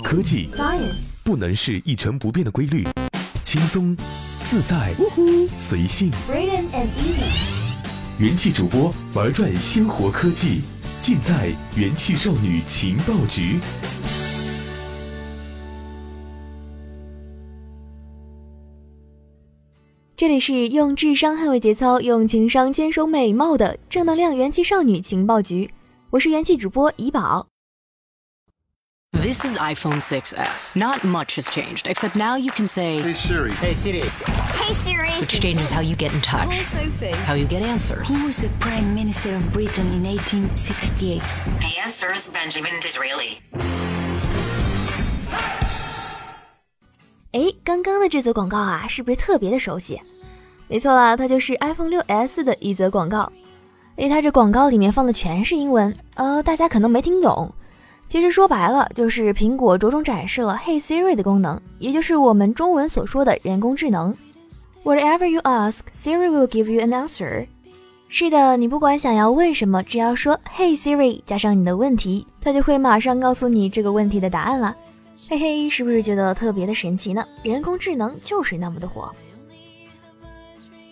科技 Science 不能是一成不变的规律，轻松、自在、随性。Brilliant and easy。元气主播玩转鲜活科技，尽在元气少女情报局。这里是用智商捍卫节操，用情商坚守美貌的正能量元气少女情报局。我是元气主播怡宝。This is iPhone 6s. Not much has changed, except now you can say, Hey Siri. Hey Siri. Hey Siri. which changes how you get in touch, Sophie。how you get answers. Who was the Prime Minister of Britain in 1868? The answer is Benjamin Disraeli. 哎，刚刚的这则广告啊，是不是特别的熟悉？没错啦，它就是 iPhone 6s 的一则广告。诶，它这广告里面放的全是英文，呃，大家可能没听懂。 其实说白了，就是苹果着重展示了 Hey Siri 的功能，也就是我们中文所说的人工智能。Whatever you ask, Siri will give you an answer。是的，你不管想要问什么，只要说 Hey Siri 加上你的问题，它就会马上告诉你这个问题的答案啦。嘿嘿，是不是觉得特别的神奇呢？人工智能就是那么的火。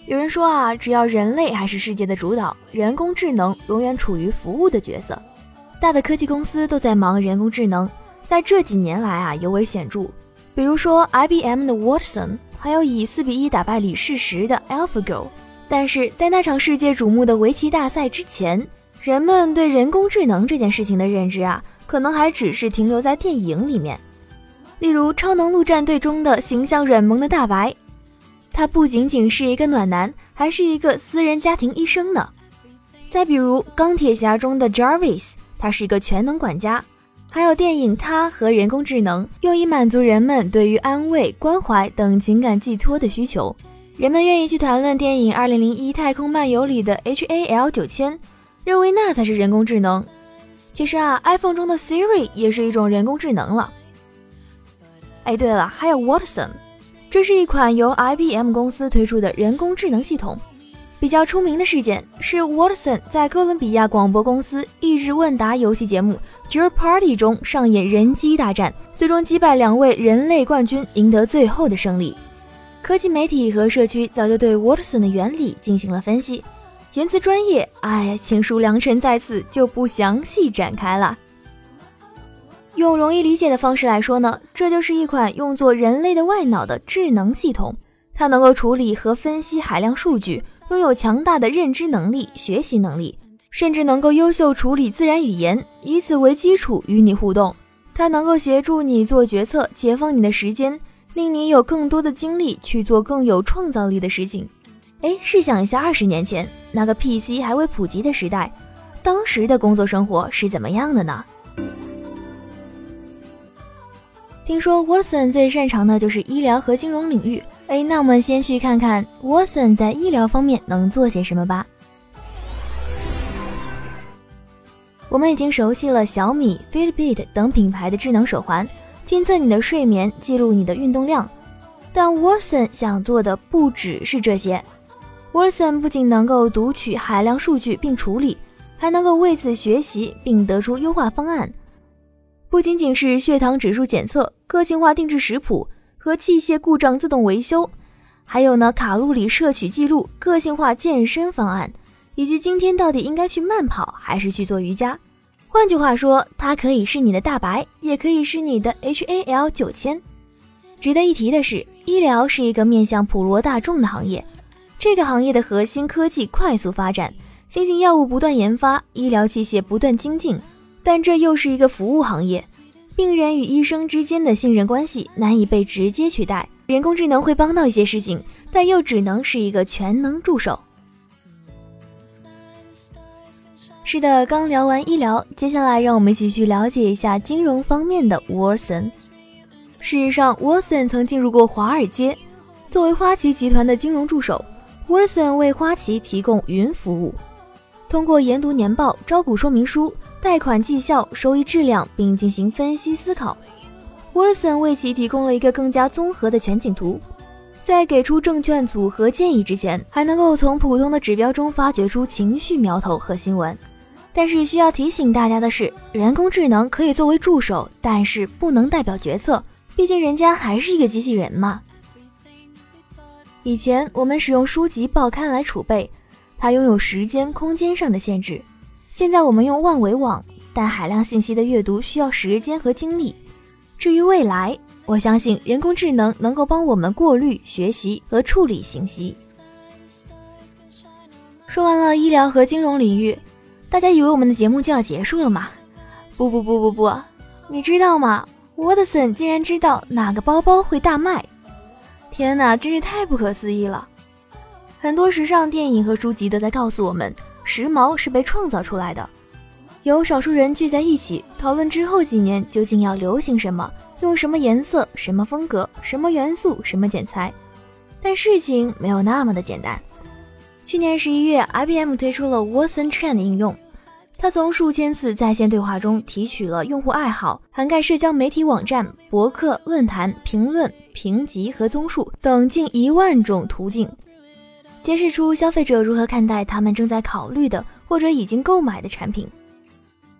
有人说啊，只要人类还是世界的主导，人工智能永远处于服务的角色。大的科技公司都在忙人工智能，在这几年来啊尤为显著。比如说 IBM 的 Watson，还有以四比一打败李世石的 AlphaGo。但是在那场世界瞩目的围棋大赛之前，人们对人工智能这件事情的认知啊，可能还只是停留在电影里面。例如《超能陆战队》中的形象软萌的大白，他不仅仅是一个暖男，还是一个私人家庭医生呢。再比如《钢铁侠》中的 Jarvis，他是一个全能管家。还有电影《他》和人工智能，用以满足人们对于安慰、关怀等情感寄托的需求。人们愿意去谈论电影《二零零一太空漫游》里的 HAL 九千，认为那才是人工智能。其实啊，iPhone 中的 Siri 也是一种人工智能了。哎，对了，还有 Watson，这是一款由 IBM 公司推出的人工智能系统。比较出名的事件是 Watson 在哥伦比亚广播公司益智问答游戏节目《Jeopardy》中上演人机大战，最终击败两位人类冠军，赢得最后的胜利。科技媒体和社区早就对 Watson 的原理进行了分析，言辞专业，哎，请恕良辰在此就不详细展开了。用容易理解的方式来说呢，这就是一款用作人类的外脑的智能系统。它能够处理和分析海量数据，拥有强大的认知能力、学习能力，甚至能够优秀处理自然语言，以此为基础与你互动。它能够协助你做决策，解放你的时间，令你有更多的精力去做更有创造力的事情。哎，试想一下，二十年前那个 PC 还未普及的时代，当时的工作生活是怎么样的呢？听说 Watson 最擅长的就是医疗和金融领域。哎，那我们先去看看 Watson 在医疗方面能做些什么吧。我们已经熟悉了小米、Fitbit 等品牌的智能手环，监测你的睡眠，记录你的运动量。但 Watson 想做的不只是这些。Watson 不仅能够读取海量数据并处理，还能够为此学习并得出优化方案。不仅仅是血糖指数检测、个性化定制食谱和器械故障自动维修，还有呢卡路里摄取记录、个性化健身方案，以及今天到底应该去慢跑还是去做瑜伽。换句话说，它可以是你的大白，也可以是你的 HAL 九千。值得一提的是，医疗是一个面向普罗大众的行业，这个行业的核心科技快速发展，新型药物不断研发，医疗器械不断精进。但这又是一个服务行业，病人与医生之间的信任关系难以被直接取代。人工智能会帮到一些事情，但又只能是一个全能助手。是的，刚聊完医疗，接下来让我们一起去了解一下金融方面的 Watson。事实上，Watson 曾进入过华尔街，作为花旗集团的金融助手，Watson 为花旗提供云服务，通过研读年报、招股说明书。贷款绩效、收益质量，并进行分析思考。Watson 为其提供了一个更加综合的全景图，在给出证券组合建议之前，还能够从普通的指标中发掘出情绪苗头和新闻。但是需要提醒大家的是，人工智能可以作为助手，但是不能代表决策，毕竟人家还是一个机器人嘛。以前我们使用书籍、报刊来储备，它拥有时间、空间上的限制。现在我们用万维网，但海量信息的阅读需要时间和精力。至于未来，我相信人工智能能够帮我们过滤、学习和处理信息。说完了医疗和金融领域，大家以为我们的节目就要结束了吗？不不不不不，你知道吗？Watson 竟然知道哪个包包会大卖！天哪，真是太不可思议了！很多时尚电影和书籍都在告诉我们，时髦是被创造出来的。有少数人聚在一起讨论之后几年究竟要流行什么，用什么颜色、什么风格、什么元素、什么剪裁。但事情没有那么的简单。去年十一月，IBM 推出了 Watson Trend 应用。它从数千次在线对话中提取了用户爱好，涵盖社交媒体网站、博客、论坛、评论、评级和综述等近一万种途径，揭示出消费者如何看待他们正在考虑的或者已经购买的产品。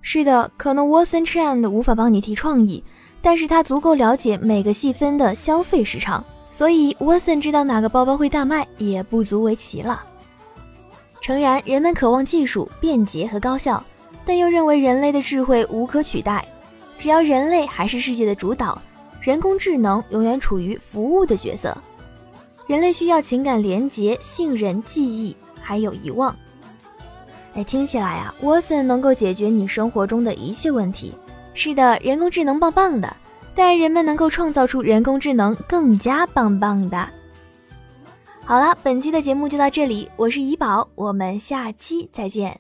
是的，可能 Watson Trend 无法帮你提创意，但是它足够了解每个细分的消费市场，所以 Watson 知道哪个包包会大卖也不足为奇了。诚然，人们渴望技术便捷和高效，但又认为人类的智慧无可取代。只要人类还是世界的主导，人工智能永远处于服务的角色。人类需要情感连结、信任、记忆，还有遗忘。哎，听起来啊，Watson 能够解决你生活中的一切问题。是的，人工智能棒棒的，但人们能够创造出人工智能更加棒棒的。好了，本期的节目就到这里，我是怡宝，我们下期再见。